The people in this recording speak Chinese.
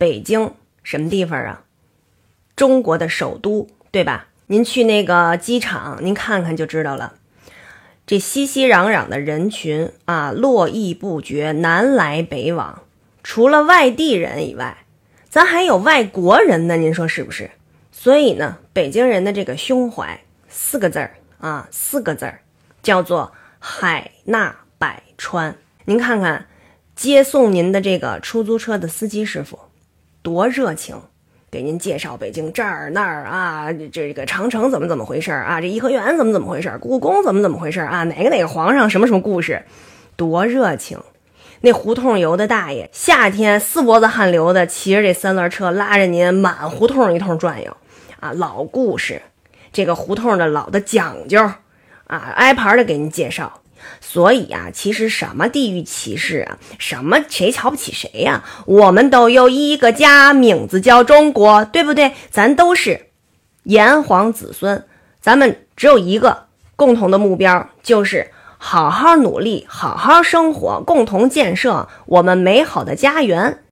北京什么地方啊？中国的首都，对吧？您去那个机场，您看看就知道了。这熙熙攘攘的人群啊，络绎不绝，南来北往。除了外地人以外，咱还有外国人呢。您说是不是？所以呢，北京人的这个胸怀，四个字儿啊，四个字儿，叫做海纳百川。您看看，接送您的这个出租车的司机师傅，多热情，给您介绍北京这儿那儿啊，这个长城怎么怎么回事啊，这颐和园怎么怎么回事，故宫怎么怎么回事啊，哪个哪个皇上什么什么故事，多热情。那胡同游的大爷，夏天四脖子汗流的，骑着这三轮车拉着您满胡同一通转悠，啊，老故事，这个胡同的老的讲究，啊，挨排的给您介绍。所以啊，其实什么地域歧视啊，什么谁瞧不起谁呀，我们都有一个家，名字叫中国，对不对？咱都是炎黄子孙，咱们只有一个共同的目标，就是。好好努力，好好生活，共同建设我们美好的家园。